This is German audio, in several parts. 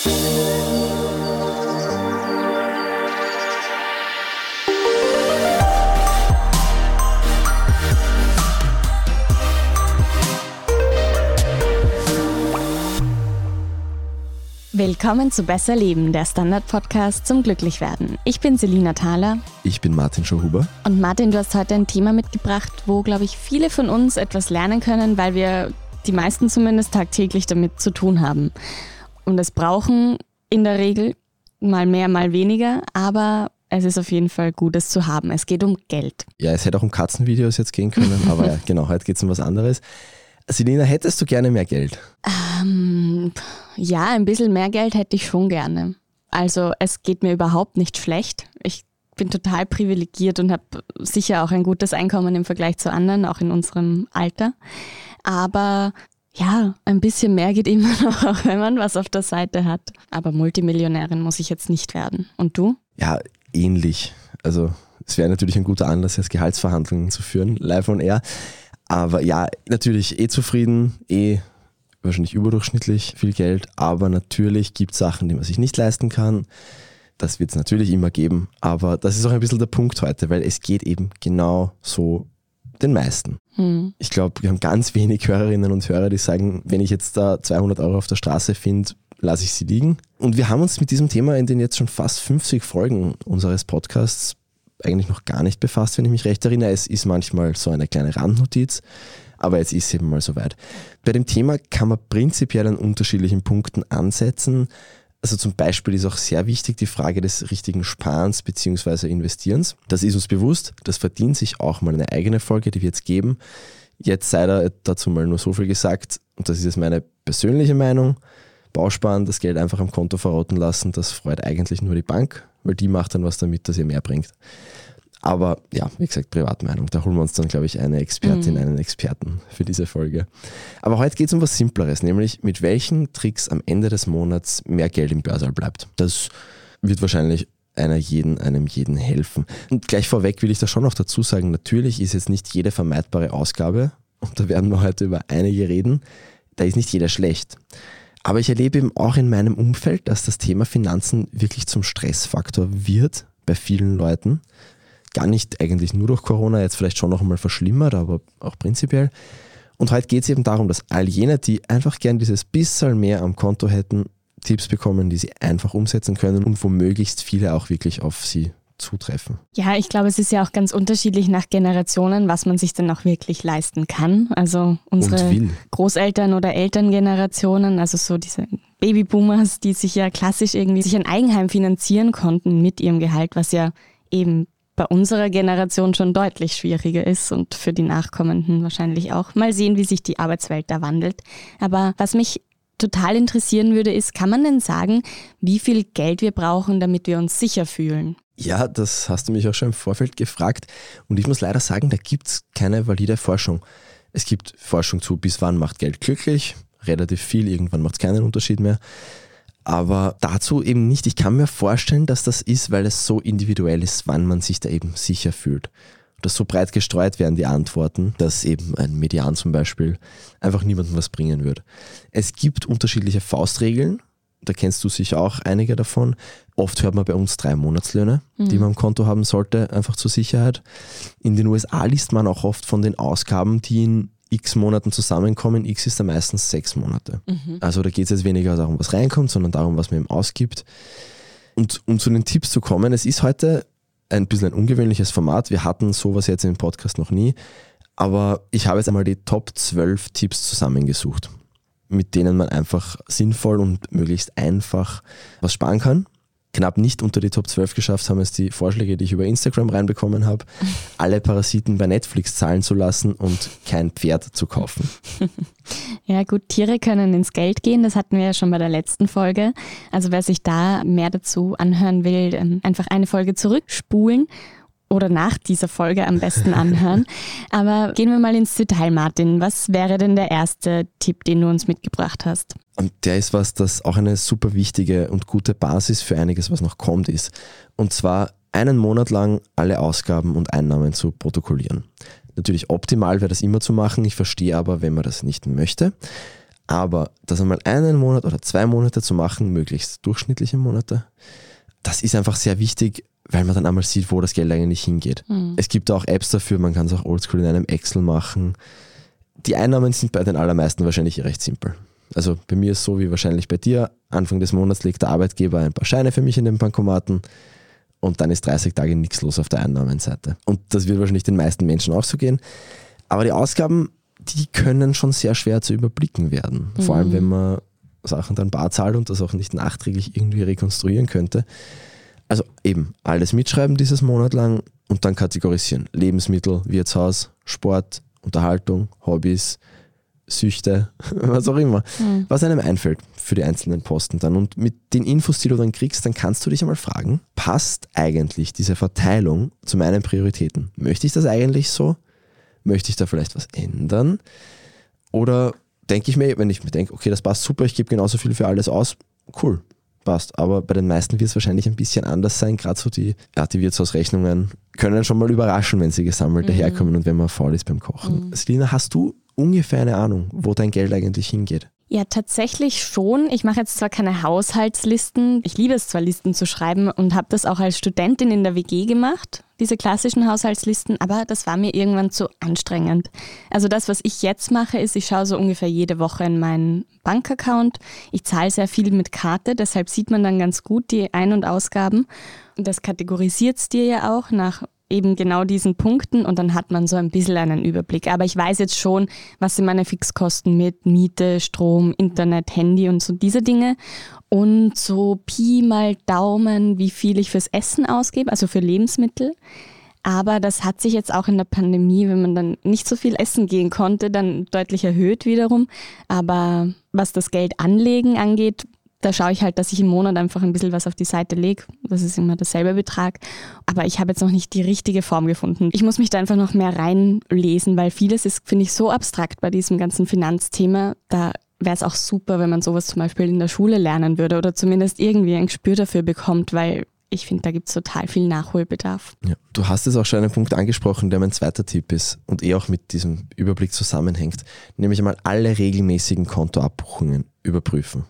Willkommen zu Besser Leben, der Standard-Podcast zum Glücklichwerden. Ich bin Selina Thaler. Ich bin Martin Schauhuber. Und Martin, du hast heute ein Thema mitgebracht, wo, glaube ich, viele von uns etwas lernen können, weil wir die meisten zumindest tagtäglich damit zu tun haben. Und es brauchen in der Regel mal mehr, mal weniger, aber es ist auf jeden Fall gut, es zu haben. Es geht um Geld. Ja, es hätte auch um Katzenvideos jetzt gehen können, aber ja, genau, heute geht es um was anderes. Selina, hättest du gerne mehr Geld? Ähm, ja, ein bisschen mehr Geld hätte ich schon gerne. Also es geht mir überhaupt nicht schlecht. Ich bin total privilegiert und habe sicher auch ein gutes Einkommen im Vergleich zu anderen, auch in unserem Alter. Aber ja, ein bisschen mehr geht immer noch, auch wenn man was auf der Seite hat. Aber Multimillionärin muss ich jetzt nicht werden. Und du? Ja, ähnlich. Also es wäre natürlich ein guter Anlass, jetzt Gehaltsverhandlungen zu führen, live on air. Aber ja, natürlich eh zufrieden, eh wahrscheinlich überdurchschnittlich viel Geld, aber natürlich gibt es Sachen, die man sich nicht leisten kann. Das wird es natürlich immer geben, aber das ist auch ein bisschen der Punkt heute, weil es geht eben genau so den meisten. Hm. Ich glaube, wir haben ganz wenig Hörerinnen und Hörer, die sagen, wenn ich jetzt da 200 Euro auf der Straße finde, lasse ich sie liegen. Und wir haben uns mit diesem Thema in den jetzt schon fast 50 Folgen unseres Podcasts eigentlich noch gar nicht befasst, wenn ich mich recht erinnere. Es ist manchmal so eine kleine Randnotiz, aber jetzt ist es eben mal soweit. Bei dem Thema kann man prinzipiell an unterschiedlichen Punkten ansetzen. Also zum Beispiel ist auch sehr wichtig die Frage des richtigen Sparens bzw. Investierens. Das ist uns bewusst, das verdient sich auch mal eine eigene Folge, die wir jetzt geben. Jetzt sei da dazu mal nur so viel gesagt, und das ist jetzt meine persönliche Meinung. Bausparen, das Geld einfach am Konto verrotten lassen, das freut eigentlich nur die Bank weil die macht dann was damit, dass ihr mehr bringt. Aber ja, wie gesagt, Privatmeinung. Da holen wir uns dann, glaube ich, eine Expertin, mhm. einen Experten für diese Folge. Aber heute geht es um was Simpleres, nämlich mit welchen Tricks am Ende des Monats mehr Geld im Börsal bleibt. Das wird wahrscheinlich einer jeden, einem jeden helfen. Und gleich vorweg will ich da schon noch dazu sagen, natürlich ist jetzt nicht jede vermeidbare Ausgabe, und da werden wir heute über einige reden, da ist nicht jeder schlecht. Aber ich erlebe eben auch in meinem Umfeld, dass das Thema Finanzen wirklich zum Stressfaktor wird bei vielen Leuten. Gar nicht eigentlich nur durch Corona, jetzt vielleicht schon noch einmal verschlimmert, aber auch prinzipiell. Und heute geht es eben darum, dass all jene, die einfach gern dieses bisschen mehr am Konto hätten, Tipps bekommen, die sie einfach umsetzen können und wo möglichst viele auch wirklich auf sie zutreffen. Ja, ich glaube, es ist ja auch ganz unterschiedlich nach Generationen, was man sich dann auch wirklich leisten kann. Also unsere Großeltern oder Elterngenerationen, also so diese Babyboomers, die sich ja klassisch irgendwie sich ein Eigenheim finanzieren konnten mit ihrem Gehalt, was ja eben bei unserer Generation schon deutlich schwieriger ist und für die Nachkommenden wahrscheinlich auch. Mal sehen, wie sich die Arbeitswelt da wandelt. Aber was mich total interessieren würde, ist, kann man denn sagen, wie viel Geld wir brauchen, damit wir uns sicher fühlen? Ja, das hast du mich auch schon im Vorfeld gefragt. Und ich muss leider sagen, da gibt es keine valide Forschung. Es gibt Forschung zu, bis wann macht Geld glücklich, relativ viel, irgendwann macht es keinen Unterschied mehr. Aber dazu eben nicht. Ich kann mir vorstellen, dass das ist, weil es so individuell ist, wann man sich da eben sicher fühlt. Dass so breit gestreut werden die Antworten, dass eben ein Median zum Beispiel einfach niemandem was bringen wird. Es gibt unterschiedliche Faustregeln, da kennst du sicher auch einige davon. Oft hört man bei uns drei Monatslöhne, mhm. die man am Konto haben sollte, einfach zur Sicherheit. In den USA liest man auch oft von den Ausgaben, die in x Monaten zusammenkommen. X ist da meistens sechs Monate. Mhm. Also da geht es jetzt weniger darum, was reinkommt, sondern darum, was man ihm ausgibt. Und um zu den Tipps zu kommen, es ist heute ein bisschen ein ungewöhnliches Format. Wir hatten sowas jetzt im Podcast noch nie. Aber ich habe jetzt einmal die Top 12 Tipps zusammengesucht mit denen man einfach sinnvoll und möglichst einfach was sparen kann. Knapp nicht unter die Top 12 geschafft haben es die Vorschläge, die ich über Instagram reinbekommen habe, alle Parasiten bei Netflix zahlen zu lassen und kein Pferd zu kaufen. Ja gut, Tiere können ins Geld gehen, das hatten wir ja schon bei der letzten Folge. Also wer sich da mehr dazu anhören will, ähm, einfach eine Folge zurückspulen oder nach dieser Folge am besten anhören. Aber gehen wir mal ins Detail, Martin. Was wäre denn der erste Tipp, den du uns mitgebracht hast? Und der ist was, das auch eine super wichtige und gute Basis für einiges, was noch kommt, ist. Und zwar einen Monat lang alle Ausgaben und Einnahmen zu protokollieren. Natürlich optimal wäre das immer zu machen. Ich verstehe aber, wenn man das nicht möchte. Aber das einmal einen Monat oder zwei Monate zu machen, möglichst durchschnittliche Monate, das ist einfach sehr wichtig, weil man dann einmal sieht, wo das Geld eigentlich hingeht. Mhm. Es gibt auch Apps dafür, man kann es auch oldschool in einem Excel machen. Die Einnahmen sind bei den allermeisten wahrscheinlich recht simpel. Also bei mir ist so wie wahrscheinlich bei dir. Anfang des Monats legt der Arbeitgeber ein paar Scheine für mich in den Bankomaten und dann ist 30 Tage nichts los auf der Einnahmenseite. Und das wird wahrscheinlich den meisten Menschen auch so gehen. Aber die Ausgaben, die können schon sehr schwer zu überblicken werden. Mhm. Vor allem, wenn man Sachen dann bar zahlt und das auch nicht nachträglich irgendwie rekonstruieren könnte. Also eben alles mitschreiben dieses Monat lang und dann kategorisieren. Lebensmittel, Wirtshaus, Sport, Unterhaltung, Hobbys, Süchte, was auch immer. Mhm. Was einem einfällt für die einzelnen Posten dann. Und mit den Infos, die du dann kriegst, dann kannst du dich einmal fragen, passt eigentlich diese Verteilung zu meinen Prioritäten? Möchte ich das eigentlich so? Möchte ich da vielleicht was ändern? Oder denke ich mir, wenn ich mir denke, okay, das passt super, ich gebe genauso viel für alles aus, cool, passt. Aber bei den meisten wird es wahrscheinlich ein bisschen anders sein. Gerade so die, ja, die Wirtshausrechnungen können schon mal überraschen, wenn sie gesammelt mhm. daherkommen und wenn man faul ist beim Kochen. Mhm. Selina, hast du ungefähr eine Ahnung, wo dein Geld eigentlich hingeht? Ja, tatsächlich schon. Ich mache jetzt zwar keine Haushaltslisten. Ich liebe es zwar, Listen zu schreiben und habe das auch als Studentin in der WG gemacht, diese klassischen Haushaltslisten, aber das war mir irgendwann zu anstrengend. Also das, was ich jetzt mache, ist, ich schaue so ungefähr jede Woche in meinen Bankaccount. Ich zahle sehr viel mit Karte, deshalb sieht man dann ganz gut die Ein- und Ausgaben. Und das kategorisiert es dir ja auch nach eben genau diesen Punkten und dann hat man so ein bisschen einen Überblick. Aber ich weiß jetzt schon, was sind meine Fixkosten mit Miete, Strom, Internet, Handy und so diese Dinge. Und so Pi mal Daumen, wie viel ich fürs Essen ausgebe, also für Lebensmittel. Aber das hat sich jetzt auch in der Pandemie, wenn man dann nicht so viel essen gehen konnte, dann deutlich erhöht wiederum. Aber was das Geld anlegen angeht, da schaue ich halt, dass ich im Monat einfach ein bisschen was auf die Seite lege. Das ist immer derselbe Betrag. Aber ich habe jetzt noch nicht die richtige Form gefunden. Ich muss mich da einfach noch mehr reinlesen, weil vieles ist, finde ich, so abstrakt bei diesem ganzen Finanzthema. Da wäre es auch super, wenn man sowas zum Beispiel in der Schule lernen würde oder zumindest irgendwie ein Gespür dafür bekommt, weil ich finde, da gibt es total viel Nachholbedarf. Ja, du hast es auch schon einen Punkt angesprochen, der mein zweiter Tipp ist und eh auch mit diesem Überblick zusammenhängt, nämlich einmal alle regelmäßigen Kontoabbuchungen überprüfen.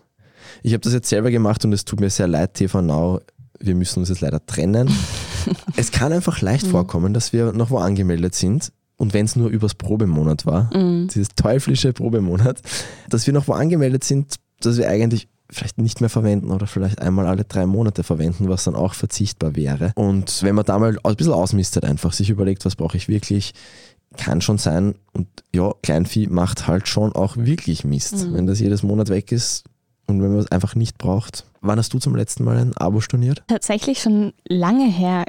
Ich habe das jetzt selber gemacht und es tut mir sehr leid, TV Now. Wir müssen uns jetzt leider trennen. es kann einfach leicht mhm. vorkommen, dass wir noch wo angemeldet sind und wenn es nur übers Probemonat war, mhm. dieses teuflische Probemonat, dass wir noch wo angemeldet sind, dass wir eigentlich vielleicht nicht mehr verwenden oder vielleicht einmal alle drei Monate verwenden, was dann auch verzichtbar wäre. Und wenn man da mal ein bisschen ausmistet, einfach sich überlegt, was brauche ich wirklich, kann schon sein. Und ja, Kleinvieh macht halt schon auch wirklich Mist. Mhm. Wenn das jedes Monat weg ist, und wenn man es einfach nicht braucht. Wann hast du zum letzten Mal ein Abo storniert? Tatsächlich schon lange her.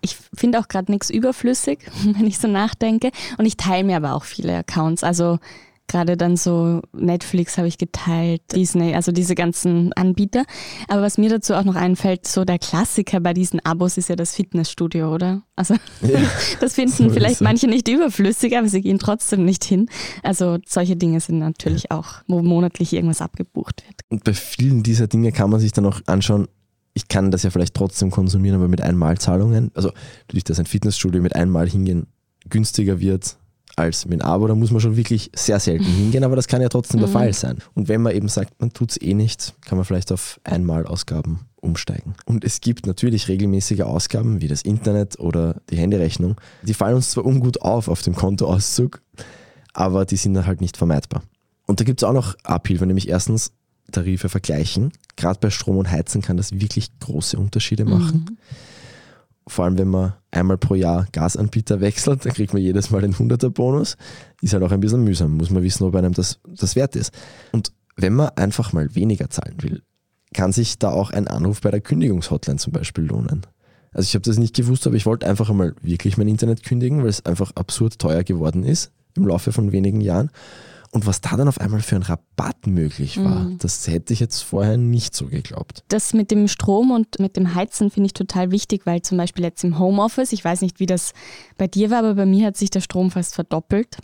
Ich finde auch gerade nichts überflüssig, wenn ich so nachdenke. Und ich teile mir aber auch viele Accounts. Also Gerade dann so Netflix habe ich geteilt, Disney, also diese ganzen Anbieter. Aber was mir dazu auch noch einfällt, so der Klassiker bei diesen Abos ist ja das Fitnessstudio, oder? Also ja, das finden so vielleicht manche nicht überflüssig, aber sie gehen trotzdem nicht hin. Also solche Dinge sind natürlich ja. auch, wo monatlich irgendwas abgebucht wird. Und bei vielen dieser Dinge kann man sich dann auch anschauen, ich kann das ja vielleicht trotzdem konsumieren, aber mit Einmalzahlungen. Also durch das ein Fitnessstudio mit einmal hingehen günstiger wird, als mit einem Abo, da muss man schon wirklich sehr selten hingehen, aber das kann ja trotzdem der mhm. Fall sein. Und wenn man eben sagt, man tut es eh nicht, kann man vielleicht auf Einmalausgaben umsteigen. Und es gibt natürlich regelmäßige Ausgaben wie das Internet oder die Handyrechnung. Die fallen uns zwar ungut auf auf dem Kontoauszug, aber die sind dann halt nicht vermeidbar. Und da gibt es auch noch Abhilfe, nämlich erstens Tarife vergleichen. Gerade bei Strom und Heizen kann das wirklich große Unterschiede machen. Mhm vor allem wenn man einmal pro Jahr Gasanbieter wechselt, dann kriegt man jedes Mal den 100er Bonus. Ist halt auch ein bisschen mühsam, muss man wissen, ob einem das, das wert ist. Und wenn man einfach mal weniger zahlen will, kann sich da auch ein Anruf bei der Kündigungshotline zum Beispiel lohnen. Also ich habe das nicht gewusst, aber ich wollte einfach einmal wirklich mein Internet kündigen, weil es einfach absurd teuer geworden ist im Laufe von wenigen Jahren. Und was da dann auf einmal für ein Rabatt möglich war, mhm. das hätte ich jetzt vorher nicht so geglaubt. Das mit dem Strom und mit dem Heizen finde ich total wichtig, weil zum Beispiel jetzt im Homeoffice, ich weiß nicht, wie das bei dir war, aber bei mir hat sich der Strom fast verdoppelt.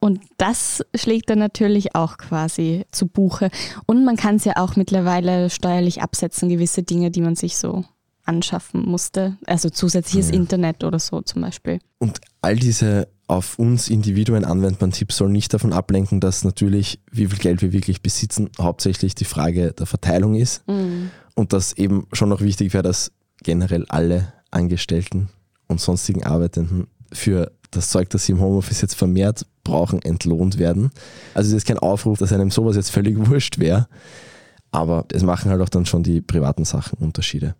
Und das schlägt dann natürlich auch quasi zu Buche. Und man kann es ja auch mittlerweile steuerlich absetzen, gewisse Dinge, die man sich so anschaffen musste. Also zusätzliches ja. Internet oder so zum Beispiel. Und all diese auf uns Individuen anwendbaren Tipps soll nicht davon ablenken, dass natürlich, wie viel Geld wir wirklich besitzen, hauptsächlich die Frage der Verteilung ist. Mhm. Und dass eben schon noch wichtig wäre, dass generell alle Angestellten und sonstigen Arbeitenden für das Zeug, das sie im Homeoffice jetzt vermehrt brauchen, entlohnt werden. Also es ist kein Aufruf, dass einem sowas jetzt völlig wurscht wäre, aber es machen halt auch dann schon die privaten Sachen Unterschiede.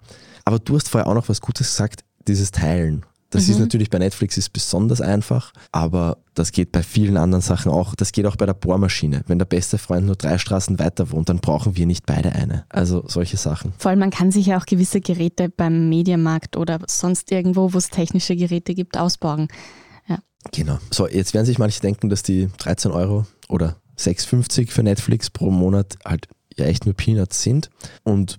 Aber du hast vorher auch noch was Gutes gesagt, dieses Teilen. Das mhm. ist natürlich bei Netflix ist besonders einfach, aber das geht bei vielen anderen Sachen auch. Das geht auch bei der Bohrmaschine. Wenn der beste Freund nur drei Straßen weiter wohnt, dann brauchen wir nicht beide eine. Also solche Sachen. Vor allem, man kann sich ja auch gewisse Geräte beim Mediamarkt oder sonst irgendwo, wo es technische Geräte gibt, ausborgen. Ja. Genau. So, jetzt werden sich manche denken, dass die 13 Euro oder 6,50 für Netflix pro Monat halt ja echt nur Peanuts sind. Und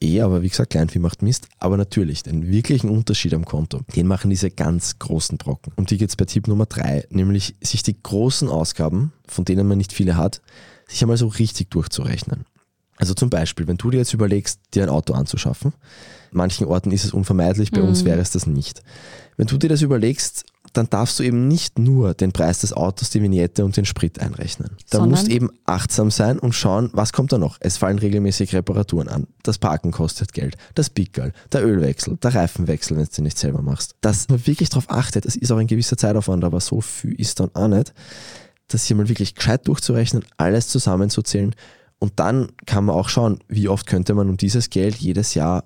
eh, aber wie gesagt, Kleinvieh macht Mist. Aber natürlich, den wirklichen Unterschied am Konto, den machen diese ganz großen Brocken. Und die geht es bei Tipp Nummer drei, nämlich sich die großen Ausgaben, von denen man nicht viele hat, sich einmal so richtig durchzurechnen. Also zum Beispiel, wenn du dir jetzt überlegst, dir ein Auto anzuschaffen, manchen Orten ist es unvermeidlich, bei mhm. uns wäre es das nicht. Wenn du dir das überlegst, dann darfst du eben nicht nur den Preis des Autos, die Vignette und den Sprit einrechnen. Da musst eben achtsam sein und schauen, was kommt da noch. Es fallen regelmäßig Reparaturen an. Das Parken kostet Geld, das Pickerl, der Ölwechsel, der Reifenwechsel, wenn du den nicht selber machst. Dass man wirklich darauf achtet, das ist auch ein gewisser Zeitaufwand, aber so viel ist dann auch nicht, das hier mal wirklich gescheit durchzurechnen, alles zusammenzuzählen und dann kann man auch schauen, wie oft könnte man um dieses Geld jedes Jahr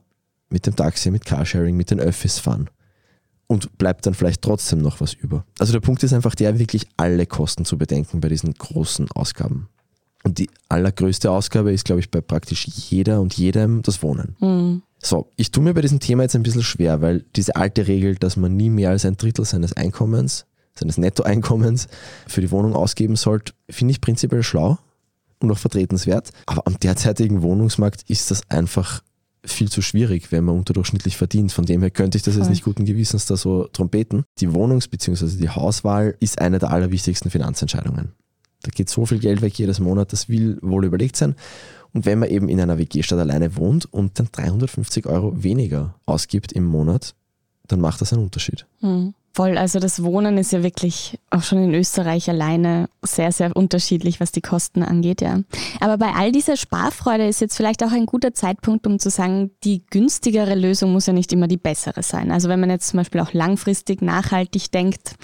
mit dem Taxi, mit Carsharing, mit den Öffis fahren und bleibt dann vielleicht trotzdem noch was über. Also der Punkt ist einfach der, wirklich alle Kosten zu bedenken bei diesen großen Ausgaben. Und die allergrößte Ausgabe ist, glaube ich, bei praktisch jeder und jedem das Wohnen. Mhm. So, ich tue mir bei diesem Thema jetzt ein bisschen schwer, weil diese alte Regel, dass man nie mehr als ein Drittel seines Einkommens, seines Nettoeinkommens für die Wohnung ausgeben sollte, finde ich prinzipiell schlau und auch vertretenswert. Aber am derzeitigen Wohnungsmarkt ist das einfach viel zu schwierig, wenn man unterdurchschnittlich verdient. Von dem her könnte ich das jetzt nicht guten Gewissens da so trompeten. Die Wohnungs- bzw. die Hauswahl ist eine der allerwichtigsten Finanzentscheidungen. Da geht so viel Geld weg jedes Monat, das will wohl überlegt sein. Und wenn man eben in einer WG-Stadt alleine wohnt und dann 350 Euro weniger ausgibt im Monat, dann macht das einen Unterschied. Mhm. Voll, also das Wohnen ist ja wirklich auch schon in Österreich alleine sehr, sehr unterschiedlich, was die Kosten angeht, ja. Aber bei all dieser Sparfreude ist jetzt vielleicht auch ein guter Zeitpunkt, um zu sagen, die günstigere Lösung muss ja nicht immer die bessere sein. Also wenn man jetzt zum Beispiel auch langfristig nachhaltig denkt,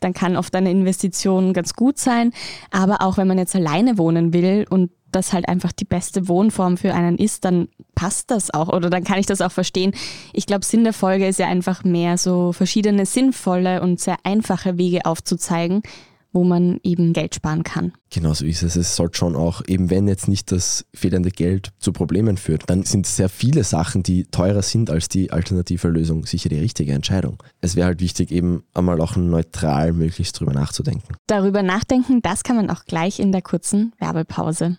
dann kann oft eine Investition ganz gut sein. Aber auch wenn man jetzt alleine wohnen will und das halt einfach die beste Wohnform für einen ist, dann passt das auch oder dann kann ich das auch verstehen. Ich glaube, Sinn der Folge ist ja einfach mehr so verschiedene sinnvolle und sehr einfache Wege aufzuzeigen, wo man eben Geld sparen kann. Genau so ist es. Es sollte schon auch, eben wenn jetzt nicht das fehlende Geld zu Problemen führt, dann sind sehr viele Sachen, die teurer sind als die alternative Lösung, sicher die richtige Entscheidung. Es wäre halt wichtig, eben einmal auch neutral möglichst drüber nachzudenken. Darüber nachdenken, das kann man auch gleich in der kurzen Werbepause.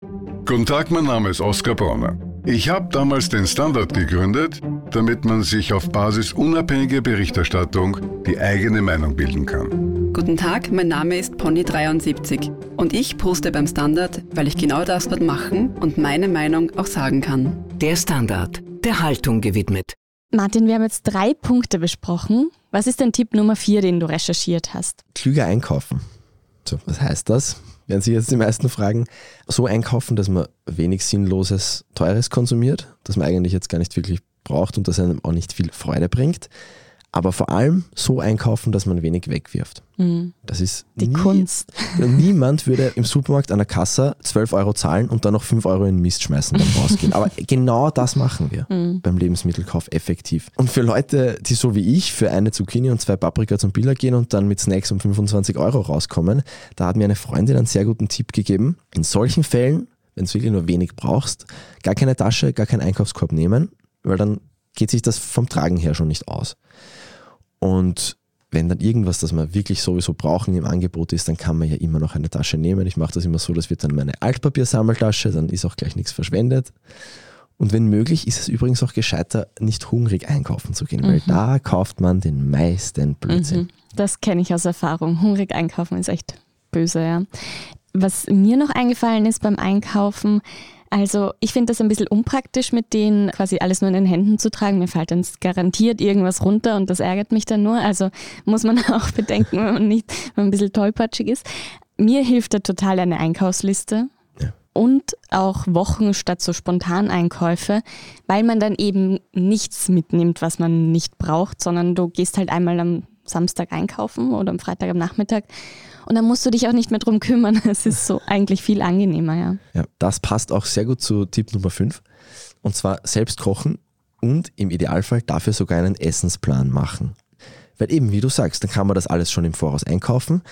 Guten Tag, mein Name ist Oskar Bronner. Ich habe damals den Standard gegründet, damit man sich auf Basis unabhängiger Berichterstattung die eigene Meinung bilden kann. Guten Tag, mein Name ist Pony73 und ich poste beim Standard, weil ich genau das dort machen und meine Meinung auch sagen kann. Der Standard, der Haltung gewidmet. Martin, wir haben jetzt drei Punkte besprochen. Was ist denn Tipp Nummer vier, den du recherchiert hast? Klüger einkaufen. So, was heißt das? Werden sich jetzt die meisten fragen, so einkaufen, dass man wenig sinnloses, teures konsumiert, das man eigentlich jetzt gar nicht wirklich braucht und das einem auch nicht viel Freude bringt aber vor allem so einkaufen, dass man wenig wegwirft. Mhm. Das ist die nie, Kunst. Niemand würde im Supermarkt an der Kasse 12 Euro zahlen und dann noch 5 Euro in den Mist schmeißen beim Rausgehen. Aber genau das machen wir mhm. beim Lebensmittelkauf effektiv. Und für Leute, die so wie ich für eine Zucchini und zwei Paprika zum Biller gehen und dann mit Snacks um 25 Euro rauskommen, da hat mir eine Freundin einen sehr guten Tipp gegeben. In solchen Fällen, wenn du wirklich nur wenig brauchst, gar keine Tasche, gar keinen Einkaufskorb nehmen, weil dann geht sich das vom Tragen her schon nicht aus. Und wenn dann irgendwas, das wir wirklich sowieso brauchen, im Angebot ist, dann kann man ja immer noch eine Tasche nehmen. Ich mache das immer so, das wird dann meine Altpapiersammeltasche, dann ist auch gleich nichts verschwendet. Und wenn möglich, ist es übrigens auch gescheiter, nicht hungrig einkaufen zu gehen, mhm. weil da kauft man den meisten Blödsinn. Mhm. Das kenne ich aus Erfahrung. Hungrig einkaufen ist echt böse, ja. Was mir noch eingefallen ist beim Einkaufen, Also ich finde das ein bisschen unpraktisch, mit denen quasi alles nur in den Händen zu tragen. Mir fällt dann garantiert irgendwas runter und das ärgert mich dann nur. Also muss man auch bedenken, wenn man nicht, wenn man ein bisschen tollpatschig ist. Mir hilft da total eine Einkaufsliste und auch Wochen statt so Spontaneinkäufe, weil man dann eben nichts mitnimmt, was man nicht braucht, sondern du gehst halt einmal am Samstag einkaufen oder am Freitag am Nachmittag und dann musst du dich auch nicht mehr drum kümmern. Es ist so eigentlich viel angenehmer, ja. Ja, das passt auch sehr gut zu Tipp Nummer 5 und zwar selbst kochen und im Idealfall dafür sogar einen Essensplan machen. Weil eben, wie du sagst, dann kann man das alles schon im Voraus einkaufen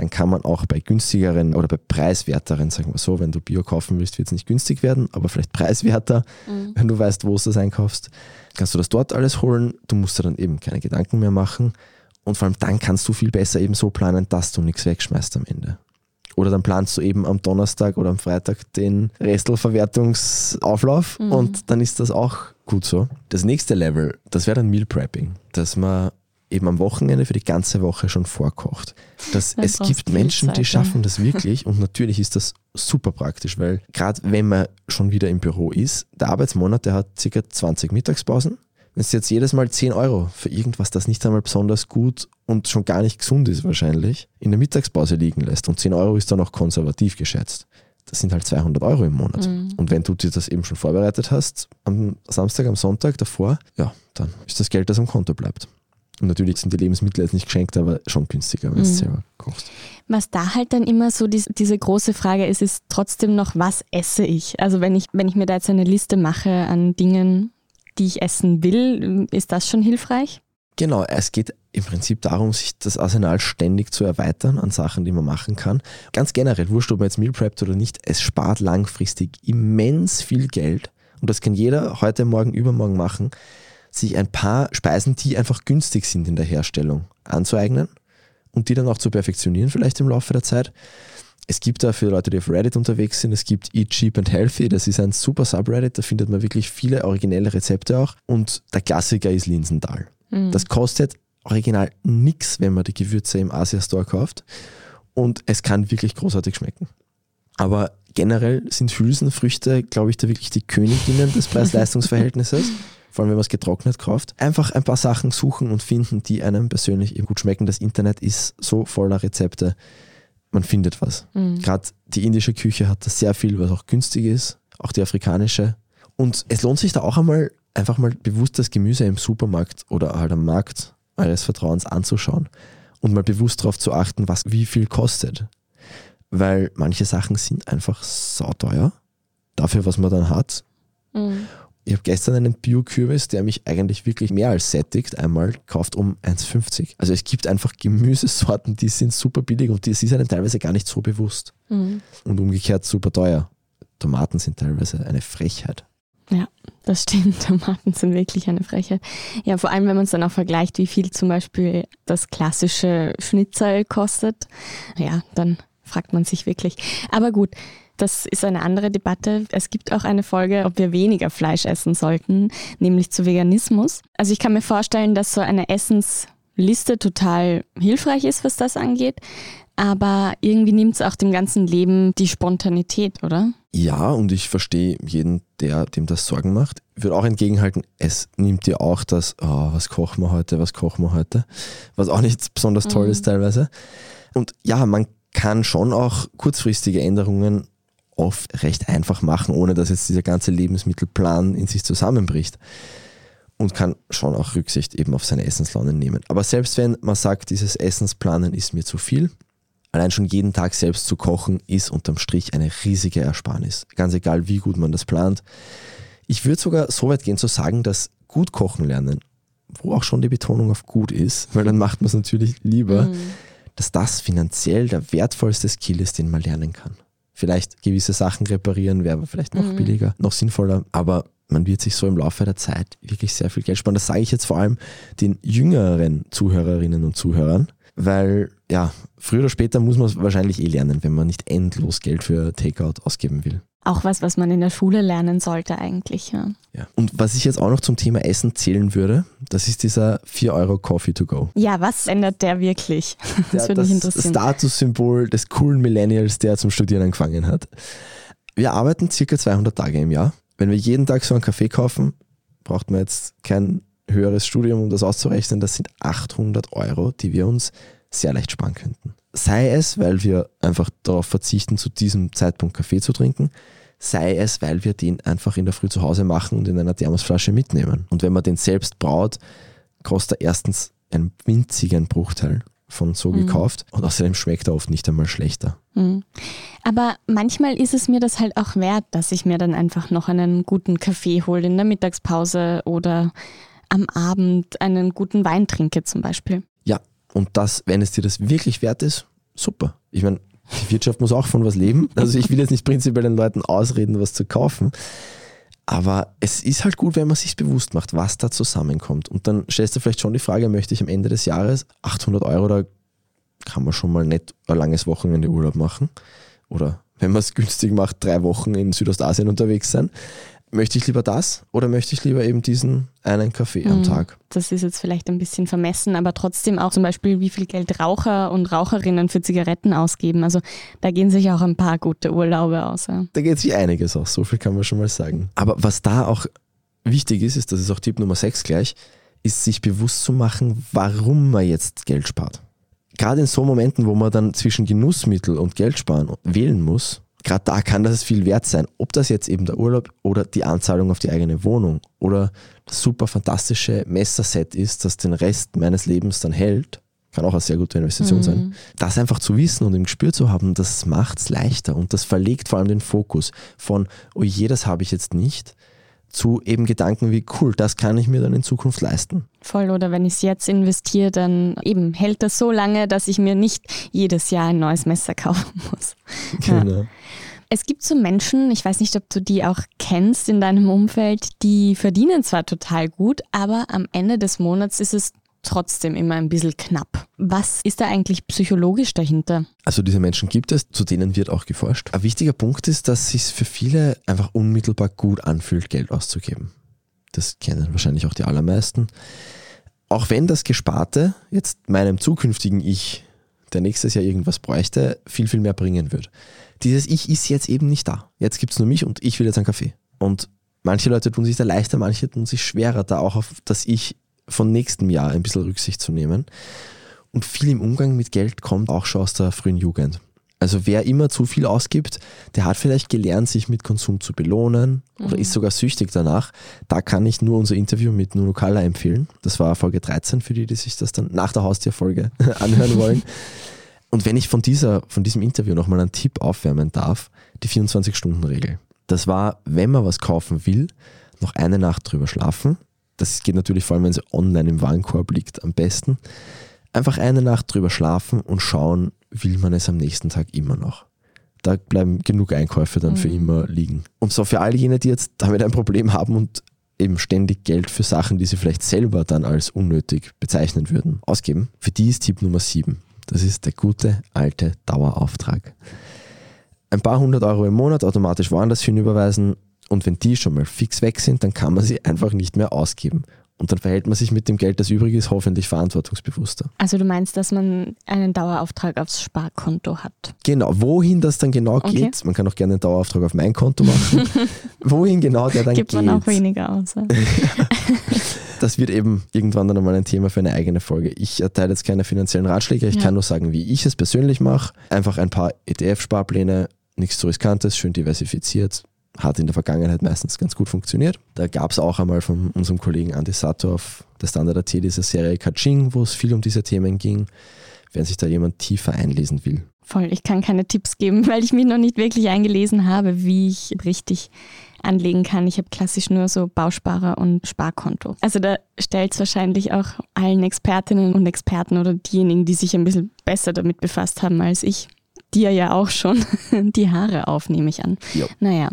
dann kann man auch bei günstigeren oder bei preiswerteren, sagen wir so, wenn du Bio kaufen willst, wird es nicht günstig werden, aber vielleicht preiswerter, mhm. wenn du weißt, wo du das einkaufst, kannst du das dort alles holen. Du musst dir dann eben keine Gedanken mehr machen und vor allem dann kannst du viel besser eben so planen, dass du nichts wegschmeißt am Ende. Oder dann planst du eben am Donnerstag oder am Freitag den Restelverwertungsauflauf mhm. und dann ist das auch gut so. Das nächste Level, das wäre dann Meal Prepping, dass man eben am Wochenende für die ganze Woche schon vorkocht. Das, es gibt Menschen, Zeit, die schaffen das wirklich und natürlich ist das super praktisch, weil gerade wenn man schon wieder im Büro ist, der Arbeitsmonat, der hat circa 20 Mittagspausen. Wenn es jetzt jedes Mal 10 Euro für irgendwas, das nicht einmal besonders gut und schon gar nicht gesund ist wahrscheinlich, in der Mittagspause liegen lässt und 10 Euro ist dann auch konservativ geschätzt, das sind halt 200 Euro im Monat. Mhm. Und wenn du dir das eben schon vorbereitet hast, am Samstag, am Sonntag davor, ja, dann ist das Geld, das am Konto bleibt. Und natürlich sind die Lebensmittel jetzt nicht geschenkt, aber schon günstiger, wenn du es mhm. selber kochst. Was da halt dann immer so die, diese große Frage ist, ist trotzdem noch, was esse ich? Also wenn ich, wenn ich mir da jetzt eine Liste mache an Dingen, die ich essen will, ist das schon hilfreich? Genau, es geht im Prinzip darum, sich das Arsenal ständig zu erweitern an Sachen, die man machen kann. Ganz generell, wurscht, ob man jetzt Meal preppt oder nicht, es spart langfristig immens viel Geld. Und das kann jeder heute, morgen, übermorgen machen sich ein paar Speisen, die einfach günstig sind in der Herstellung, anzueignen und die dann auch zu perfektionieren, vielleicht im Laufe der Zeit. Es gibt da für Leute, die auf Reddit unterwegs sind, es gibt Eat Cheap and Healthy, das ist ein super Subreddit, da findet man wirklich viele originelle Rezepte auch. Und der Klassiker ist Linsendahl. Mhm. Das kostet original nichts, wenn man die Gewürze im Asia Store kauft. Und es kann wirklich großartig schmecken. Aber generell sind Hülsenfrüchte, glaube ich, da wirklich die Königinnen des Preis-Leistungs-Verhältnisses vor allem wenn man es getrocknet kauft, einfach ein paar Sachen suchen und finden, die einem persönlich eben gut schmecken. Das Internet ist so voller Rezepte, man findet was. Mhm. Gerade die indische Küche hat da sehr viel, was auch günstig ist, auch die afrikanische. Und es lohnt sich da auch einmal, einfach mal bewusst das Gemüse im Supermarkt oder halt am Markt eures Vertrauens anzuschauen und mal bewusst darauf zu achten, was wie viel kostet. Weil manche Sachen sind einfach sauteuer dafür, was man dann hat. Mhm. Ich habe gestern einen Bio-Kürbis, der mich eigentlich wirklich mehr als sättigt, einmal gekauft um 1,50. Also es gibt einfach Gemüsesorten, die sind super billig und das ist einem teilweise gar nicht so bewusst. Mhm. Und umgekehrt super teuer. Tomaten sind teilweise eine Frechheit. Ja, das stimmt. Tomaten sind wirklich eine Frechheit. Ja, vor allem, wenn man es dann auch vergleicht, wie viel zum Beispiel das klassische Schnitzel kostet. Ja, dann fragt man sich wirklich. Aber gut, das ist eine andere Debatte. Es gibt auch eine Folge, ob wir weniger Fleisch essen sollten, nämlich zu Veganismus. Also ich kann mir vorstellen, dass so eine Essensliste total hilfreich ist, was das angeht. Aber irgendwie nimmt es auch dem ganzen Leben die Spontanität, oder? Ja, und ich verstehe jeden, der dem das Sorgen macht. Ich würde auch entgegenhalten, es nimmt dir auch das, oh, was kochen wir heute, was kochen wir heute, was auch nicht besonders toll mhm. ist teilweise. Und ja, man kann schon auch kurzfristige Änderungen oft recht einfach machen, ohne dass jetzt dieser ganze Lebensmittelplan in sich zusammenbricht. Und kann schon auch Rücksicht eben auf seine Essenslaune nehmen. Aber selbst wenn man sagt, dieses Essensplanen ist mir zu viel, allein schon jeden Tag selbst zu kochen, ist unterm Strich eine riesige Ersparnis. Ganz egal, wie gut man das plant. Ich würde sogar so weit gehen zu sagen, dass gut kochen lernen, wo auch schon die Betonung auf gut ist, weil dann macht man es natürlich lieber, mhm. dass das finanziell der wertvollste Skill ist, den man lernen kann vielleicht gewisse Sachen reparieren, wäre vielleicht noch mhm. billiger, noch sinnvoller. Aber man wird sich so im Laufe der Zeit wirklich sehr viel Geld sparen. Das sage ich jetzt vor allem den jüngeren Zuhörerinnen und Zuhörern, weil ja, früher oder später muss man es wahrscheinlich eh lernen, wenn man nicht endlos Geld für Takeout ausgeben will. Auch was, was man in der Schule lernen sollte eigentlich. Ja. ja. Und was ich jetzt auch noch zum Thema Essen zählen würde, das ist dieser 4 Euro Coffee to go. Ja, was ändert der wirklich? Das würde mich interessieren. Das Statussymbol des coolen Millennials, der zum Studieren angefangen hat. Wir arbeiten circa 200 Tage im Jahr. Wenn wir jeden Tag so einen Kaffee kaufen, braucht man jetzt kein höheres Studium, um das auszurechnen. Das sind 800 Euro, die wir uns sehr leicht sparen könnten. Sei es, weil wir einfach darauf verzichten, zu diesem Zeitpunkt Kaffee zu trinken, sei es, weil wir den einfach in der Früh zu Hause machen und in einer Thermosflasche mitnehmen. Und wenn man den selbst braut, kostet er erstens einen winzigen Bruchteil von so mhm. gekauft und außerdem schmeckt er oft nicht einmal schlechter. Mhm. Aber manchmal ist es mir das halt auch wert, dass ich mir dann einfach noch einen guten Kaffee hole in der Mittagspause oder am Abend einen guten Wein trinke zum Beispiel. Ja, und das, wenn es dir das wirklich wert ist, super. Ich meine, die Wirtschaft muss auch von was leben. Also ich will jetzt nicht prinzipiell den Leuten ausreden, was zu kaufen. Aber es ist halt gut, wenn man sich bewusst macht, was da zusammenkommt. Und dann stellst du vielleicht schon die Frage, möchte ich am Ende des Jahres 800 Euro, da kann man schon mal nicht ein langes Wochenende Urlaub machen. Oder wenn man es günstig macht, drei Wochen in Südostasien unterwegs sein möchte ich lieber das oder möchte ich lieber eben diesen einen Kaffee am mhm. Tag? Das ist jetzt vielleicht ein bisschen vermessen, aber trotzdem auch zum Beispiel, wie viel Geld Raucher und Raucherinnen für Zigaretten ausgeben. Also da gehen sich auch ein paar gute Urlaube aus. Ja. Da geht sich einiges aus, so viel kann man schon mal sagen. Aber was da auch wichtig ist, ist, das ist auch Tipp Nummer 6 gleich, ist sich bewusst zu machen, warum man jetzt Geld spart. Gerade in so Momenten, wo man dann zwischen Genussmittel und Geld sparen wählen muss, gerade da kann das viel wert sein. Ob das jetzt eben der Urlaub oder die Anzahlung auf die eigene Wohnung oder das super fantastische Messerset ist, das den Rest meines Lebens dann hält, kann auch eine sehr gute Investition mhm. sein. Das einfach zu wissen und im Gespür zu haben, das macht es leichter und das verlegt vor allem den Fokus von, oh je, das habe ich jetzt nicht, zu eben Gedanken wie, cool, das kann ich mir dann in Zukunft leisten. Voll, oder wenn ich es jetzt investiere, dann eben hält das so lange, dass ich mir nicht jedes Jahr ein neues Messer kaufen muss. Genau. Ja. Es gibt so Menschen, ich weiß nicht, ob du die auch kennst in deinem Umfeld, die verdienen zwar total gut, aber am Ende des Monats ist es trotzdem immer ein bisschen knapp. Was ist da eigentlich psychologisch dahinter? Also diese Menschen gibt es, zu denen wird auch geforscht. Ein wichtiger Punkt ist, dass es sich für viele einfach unmittelbar gut anfühlt, Geld auszugeben. Das kennen wahrscheinlich auch die allermeisten. Auch wenn das Gesparte jetzt meinem zukünftigen Ich, der nächstes Jahr irgendwas bräuchte, viel, viel mehr bringen wird. Dieses Ich ist jetzt eben nicht da. Jetzt gibt es nur mich und ich will jetzt einen Kaffee. Und manche Leute tun sich da leichter, manche tun sich schwerer, da auch auf das Ich von nächstem Jahr ein bisschen Rücksicht zu nehmen. Und viel im Umgang mit Geld kommt auch schon aus der frühen Jugend. Also wer immer zu viel ausgibt, der hat vielleicht gelernt, sich mit Konsum zu belohnen oder mhm. ist sogar süchtig danach. Da kann ich nur unser Interview mit Nuno Kalla empfehlen. Das war Folge 13 für die, die sich das dann nach der Haustierfolge anhören wollen. Und wenn ich von, dieser, von diesem Interview nochmal einen Tipp aufwärmen darf, die 24-Stunden-Regel. Das war, wenn man was kaufen will, noch eine Nacht drüber schlafen, das geht natürlich vor allem, wenn es online im Warenkorb liegt, am besten. Einfach eine Nacht drüber schlafen und schauen, will man es am nächsten Tag immer noch. Da bleiben genug Einkäufe dann mhm. für immer liegen. Und so für all jene, die jetzt damit ein Problem haben und eben ständig Geld für Sachen, die sie vielleicht selber dann als unnötig bezeichnen würden, ausgeben, für die ist Tipp Nummer 7. Das ist der gute alte Dauerauftrag. Ein paar hundert Euro im Monat automatisch woanders hinüberweisen und wenn die schon mal fix weg sind, dann kann man sie einfach nicht mehr ausgeben. Und dann verhält man sich mit dem Geld, das übrig ist, hoffentlich verantwortungsbewusster. Also du meinst, dass man einen Dauerauftrag aufs Sparkonto hat? Genau. Wohin das dann genau okay. geht, man kann auch gerne einen Dauerauftrag auf mein Konto machen. Wohin genau der dann Gibt geht. Gibt man auch weniger aus. das wird eben irgendwann dann einmal ein Thema für eine eigene Folge. Ich erteile jetzt keine finanziellen Ratschläge, ich ja. kann nur sagen, wie ich es persönlich mache. Einfach ein paar ETF-Sparpläne, nichts zu riskantes, schön diversifiziert, hat in der Vergangenheit meistens ganz gut funktioniert. Da gab es auch einmal von unserem Kollegen Andy Sato auf der Standard.at diese Serie Kaching, wo es viel um diese Themen ging, wenn sich da jemand tiefer einlesen will. Voll, ich kann keine Tipps geben, weil ich mich noch nicht wirklich eingelesen habe, wie ich richtig anlegen kann. Ich habe klassisch nur so Bausparer und Sparkonto. Also da stellt es wahrscheinlich auch allen Expertinnen und Experten oder diejenigen, die sich ein bisschen besser damit befasst haben als ich, dir ja auch schon die Haare auf, nehme ich an. Ja. Naja,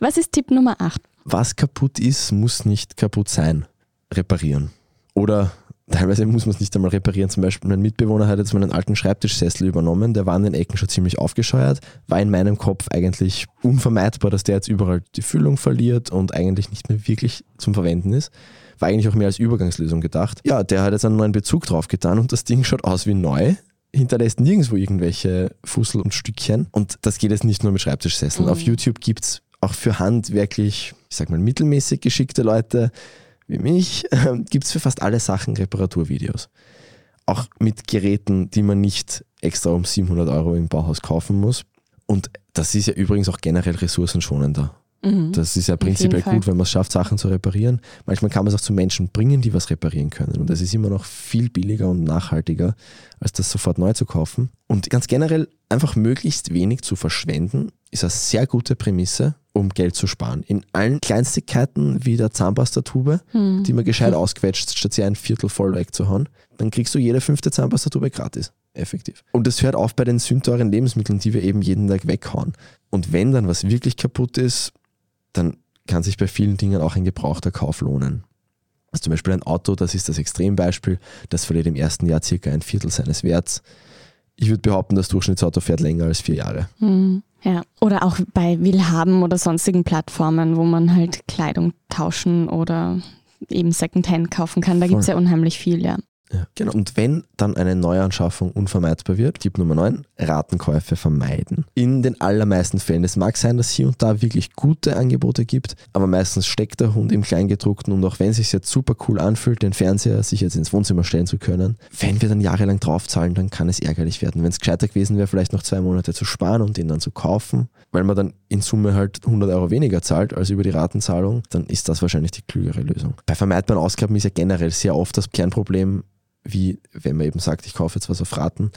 was ist Tipp Nummer 8? Was kaputt ist, muss nicht kaputt sein. Reparieren. Oder teilweise muss man es nicht einmal reparieren. Zum Beispiel mein Mitbewohner hat jetzt meinen alten Schreibtischsessel übernommen, der war an den Ecken schon ziemlich aufgescheuert, war in meinem Kopf eigentlich unvermeidbar, dass der jetzt überall die Füllung verliert und eigentlich nicht mehr wirklich zum Verwenden ist. War eigentlich auch mehr als Übergangslösung gedacht. Ja, der hat jetzt einen neuen Bezug drauf getan und das Ding schaut aus wie neu hinterlässt nirgendwo irgendwelche Fussel und Stückchen. Und das geht jetzt nicht nur mit Schreibtischsesseln. Mhm. Auf YouTube gibt es auch für handwerklich, ich sag mal, mittelmäßig geschickte Leute wie mich, äh, gibt es für fast alle Sachen Reparaturvideos. Auch mit Geräten, die man nicht extra um 700 Euro im Bauhaus kaufen muss. Und das ist ja übrigens auch generell ressourcenschonender. Mhm. Das ist ja prinzipiell gut, wenn man es schafft, Sachen zu reparieren. Manchmal kann man es auch zu Menschen bringen, die was reparieren können. Und das ist immer noch viel billiger und nachhaltiger, als das sofort neu zu kaufen. Und ganz generell einfach möglichst wenig zu verschwenden, ist eine sehr gute Prämisse, um Geld zu sparen. In allen Kleinstigkeiten wie der Zahnpastatube, mhm. die man gescheit ausquetscht, statt sie ein Viertel voll wegzuhauen, dann kriegst du jede fünfte Zahnpastatube gratis. Effektiv. Und das hört auf bei den sündteuren Lebensmitteln, die wir eben jeden Tag weghauen. Und wenn dann was wirklich kaputt ist, dann kann sich bei vielen Dingen auch ein gebrauchter Kauf lohnen. Also zum Beispiel ein Auto, das ist das Extrembeispiel, das verliert im ersten Jahr circa ein Viertel seines Werts. Ich würde behaupten, das Durchschnittsauto fährt länger als vier Jahre. Mhm. Ja, oder auch bei Willhaben oder sonstigen Plattformen, wo man halt Kleidung tauschen oder eben Secondhand kaufen kann. Da gibt es ja unheimlich viel, ja. Ja, genau. Und wenn dann eine Neuanschaffung unvermeidbar wird, Tipp Nummer 9, Ratenkäufe vermeiden. In den allermeisten Fällen. Es mag sein, dass hier und da wirklich gute Angebote gibt, aber meistens steckt der Hund im Kleingedruckten und auch wenn es sich jetzt super cool anfühlt, den Fernseher sich jetzt ins Wohnzimmer stellen zu können, wenn wir dann jahrelang draufzahlen, dann kann es ärgerlich werden. Wenn es gescheiter gewesen wäre, vielleicht noch zwei Monate zu sparen und den dann zu kaufen, weil man dann in Summe halt 100 Euro weniger zahlt als über die Ratenzahlung, dann ist das wahrscheinlich die klügere Lösung. Bei vermeidbaren Ausgaben ist ja generell sehr oft das Kernproblem, wie wenn man eben sagt, ich kaufe jetzt was auf Raten,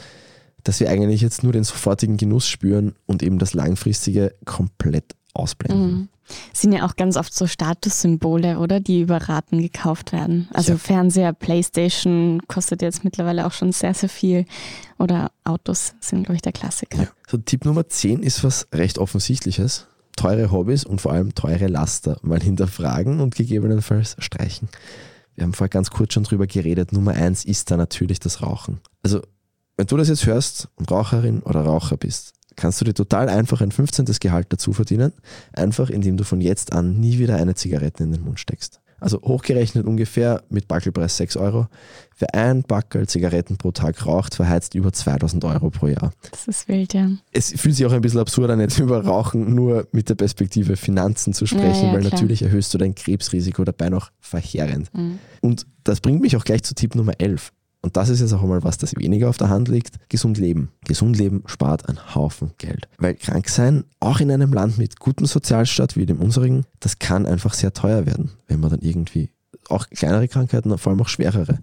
dass wir eigentlich jetzt nur den sofortigen Genuss spüren und eben das langfristige komplett ausblenden. Mhm. Sind ja auch ganz oft so Statussymbole, oder? Die über Raten gekauft werden. Also ja. Fernseher, Playstation kostet jetzt mittlerweile auch schon sehr, sehr viel. Oder Autos sind, glaube ich, der Klassiker. Ja. So, Tipp Nummer 10 ist was recht Offensichtliches. Teure Hobbys und vor allem teure Laster mal hinterfragen und gegebenenfalls streichen wir haben vorher ganz kurz schon drüber geredet, Nummer eins ist da natürlich das Rauchen. Also, wenn du das jetzt hörst und Raucherin oder Raucher bist, kannst du dir total einfach ein 15. Gehalt dazu verdienen, einfach indem du von jetzt an nie wieder eine Zigarette in den Mund steckst. Also hochgerechnet ungefähr mit Backelpreis 6 Euro. Wer ein Backel Zigaretten pro Tag raucht, verheizt über 2000 Euro pro Jahr. Das ist wild, ja. Es fühlt sich auch ein bisschen absurd an, jetzt über Rauchen nur mit der Perspektive Finanzen zu sprechen, ja, ja, weil klar. natürlich erhöhst du dein Krebsrisiko dabei noch verheerend. Mhm. Und das bringt mich auch gleich zu Tipp Nummer 11. Und das ist jetzt auch einmal was, das weniger auf der Hand liegt. Gesund leben. Gesund leben spart einen Haufen Geld. Weil krank sein, auch in einem Land mit gutem Sozialstaat wie dem unsrigen, das kann einfach sehr teuer werden, wenn man dann irgendwie auch kleinere Krankheiten, vor allem auch schwerere.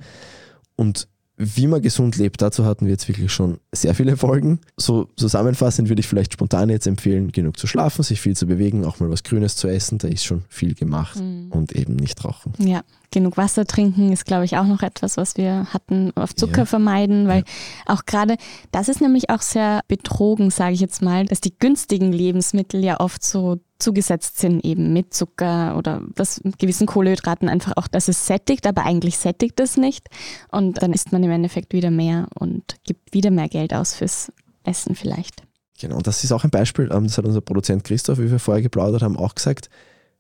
Und wie man gesund lebt, dazu hatten wir jetzt wirklich schon sehr viele Folgen. So zusammenfassend würde ich vielleicht spontan jetzt empfehlen, genug zu schlafen, sich viel zu bewegen, auch mal was Grünes zu essen, da ist schon viel gemacht mhm. und eben nicht rauchen. Ja, genug Wasser trinken ist, glaube ich, auch noch etwas, was wir hatten, auf Zucker ja. vermeiden, weil ja. auch gerade, das ist nämlich auch sehr betrogen, sage ich jetzt mal, dass die günstigen Lebensmittel ja oft so zugesetzt sind, eben mit Zucker oder das mit gewissen Kohlenhydraten einfach auch, dass es sättigt, aber eigentlich sättigt es nicht. Und dann isst man im Endeffekt wieder mehr und gibt wieder mehr Geld aus fürs Essen vielleicht. Genau, und das ist auch ein Beispiel, ähm, das hat unser Produzent Christoph, wie wir vorher geplaudert haben, auch gesagt,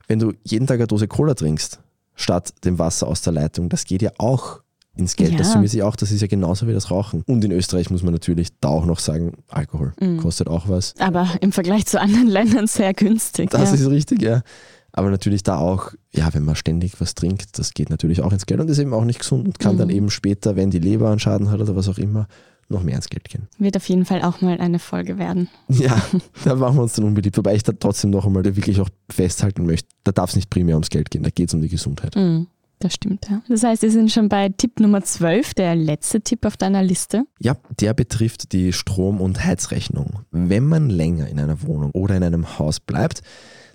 wenn du jeden Tag eine Dose Cola trinkst, statt dem Wasser aus der Leitung. Das geht ja auch ins Geld. Ja. Das summiert sich auch, das ist ja genauso wie das Rauchen. Und in Österreich muss man natürlich da auch noch sagen, Alkohol mhm. kostet auch was. Aber im Vergleich zu anderen Ländern sehr günstig. Das ja. ist richtig, ja. Aber natürlich da auch, ja, wenn man ständig was trinkt, das geht natürlich auch ins Geld und ist eben auch nicht gesund und kann mhm. dann eben später, wenn die Leber einen Schaden hat oder was auch immer, noch mehr ins Geld gehen. Wird auf jeden Fall auch mal eine Folge werden. Ja, da machen wir uns dann unbeliebt. Wobei ich da trotzdem noch einmal wirklich auch festhalten möchte, da darf es nicht primär ums Geld gehen, da geht es um die Gesundheit. Mhm. Das stimmt, ja. Das heißt, wir sind schon bei Tipp Nummer 12, der letzte Tipp auf deiner Liste. Ja, der betrifft die Strom- und Heizrechnung. Wenn man länger in einer Wohnung oder in einem Haus bleibt,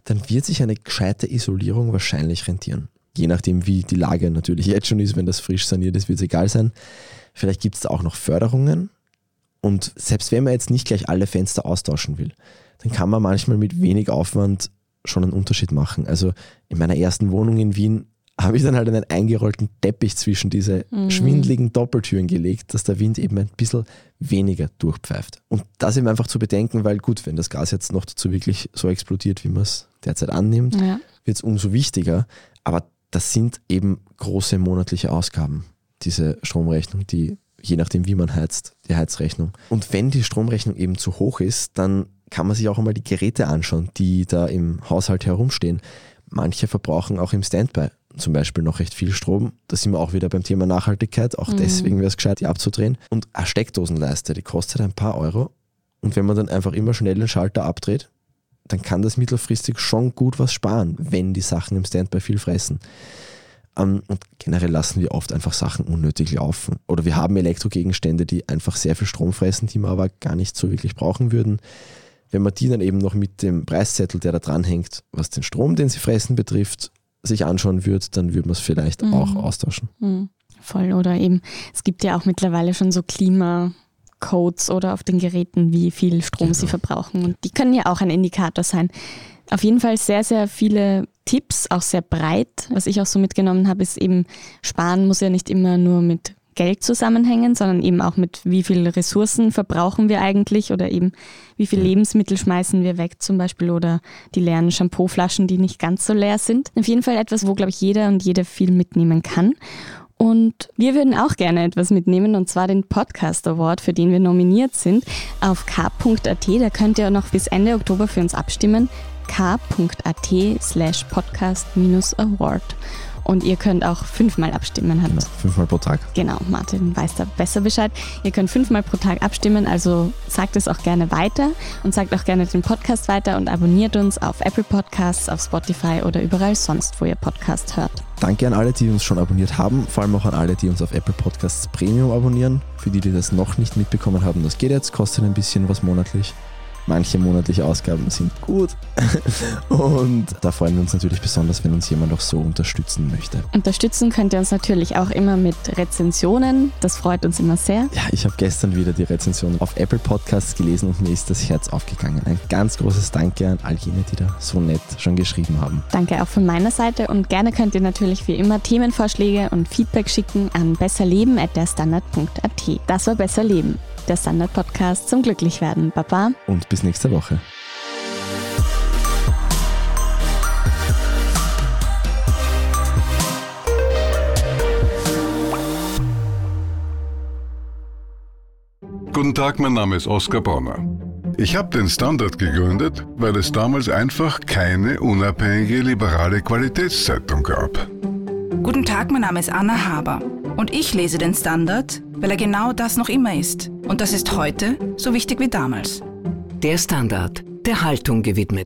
dann wird sich eine gescheite Isolierung wahrscheinlich rentieren. Je nachdem, wie die Lage natürlich jetzt schon ist, wenn das frisch saniert ist, wird es egal sein. Vielleicht gibt es da auch noch Förderungen. Und selbst wenn man jetzt nicht gleich alle Fenster austauschen will, dann kann man manchmal mit wenig Aufwand schon einen Unterschied machen. Also in meiner ersten Wohnung in Wien habe ich dann halt einen eingerollten Teppich zwischen diese mhm. schwindligen Doppeltüren gelegt, dass der Wind eben ein bisschen weniger durchpfeift. Und das eben einfach zu bedenken, weil gut, wenn das Gas jetzt noch dazu wirklich so explodiert, wie man es derzeit annimmt, ja. wird es umso wichtiger. Aber das sind eben große monatliche Ausgaben diese Stromrechnung, die je nachdem wie man heizt, die Heizrechnung. Und wenn die Stromrechnung eben zu hoch ist, dann kann man sich auch einmal die Geräte anschauen, die da im Haushalt herumstehen. Manche verbrauchen auch im Standby zum Beispiel noch recht viel Strom. Da sind wir auch wieder beim Thema Nachhaltigkeit. Auch mhm. deswegen wäre es gescheit, die abzudrehen. Und eine Steckdosenleiste, die kostet ein paar Euro. Und wenn man dann einfach immer schnell den Schalter abdreht, dann kann das mittelfristig schon gut was sparen, wenn die Sachen im Standby viel fressen. Um, und generell lassen wir oft einfach Sachen unnötig laufen. Oder wir haben Elektrogegenstände, die einfach sehr viel Strom fressen, die wir aber gar nicht so wirklich brauchen würden. Wenn man die dann eben noch mit dem Preiszettel, der da dran hängt, was den Strom, den sie fressen, betrifft, sich anschauen würde, dann würde man es vielleicht mhm. auch austauschen. Mhm. Voll. Oder eben, es gibt ja auch mittlerweile schon so Klimacodes oder auf den Geräten, wie viel Strom genau. sie verbrauchen. Und die können ja auch ein Indikator sein. Auf jeden Fall sehr, sehr viele Tipps, auch sehr breit. Was ich auch so mitgenommen habe, ist eben, sparen muss ja nicht immer nur mit Geld zusammenhängen, sondern eben auch mit wie viel Ressourcen verbrauchen wir eigentlich oder eben wie viel Lebensmittel schmeißen wir weg zum Beispiel oder die leeren Shampooflaschen, die nicht ganz so leer sind. Auf jeden Fall etwas, wo, glaube ich, jeder und jede viel mitnehmen kann. Und wir würden auch gerne etwas mitnehmen, und zwar den Podcast Award, für den wir nominiert sind, auf k.at. Da könnt ihr noch bis Ende Oktober für uns abstimmen. k.at slash podcast-award. Und ihr könnt auch fünfmal abstimmen. Genau, fünfmal pro Tag. Genau, Martin weiß da besser Bescheid. Ihr könnt fünfmal pro Tag abstimmen, also sagt es auch gerne weiter und sagt auch gerne den Podcast weiter und abonniert uns auf Apple Podcasts, auf Spotify oder überall sonst, wo ihr Podcast hört. Danke an alle, die uns schon abonniert haben, vor allem auch an alle, die uns auf Apple Podcasts Premium abonnieren. Für die, die das noch nicht mitbekommen haben, das geht jetzt, kostet ein bisschen was monatlich. Manche monatliche Ausgaben sind gut. Und da freuen wir uns natürlich besonders, wenn uns jemand auch so unterstützen möchte. Unterstützen könnt ihr uns natürlich auch immer mit Rezensionen. Das freut uns immer sehr. Ja, ich habe gestern wieder die Rezension auf Apple Podcasts gelesen und mir ist das Herz aufgegangen. Ein ganz großes Danke an all jene, die da so nett schon geschrieben haben. Danke auch von meiner Seite und gerne könnt ihr natürlich wie immer Themenvorschläge und Feedback schicken an besserleben.derstandard.at. Das war Besser Leben der Standard-Podcast zum Glücklichwerden. Baba. Und bis nächste Woche. Guten Tag, mein Name ist Oskar Bonner. Ich habe den Standard gegründet, weil es damals einfach keine unabhängige liberale Qualitätszeitung gab. Guten Tag, mein Name ist Anna Haber und ich lese den Standard, weil er genau das noch immer ist. Und das ist heute so wichtig wie damals. Der Standard, der Haltung gewidmet.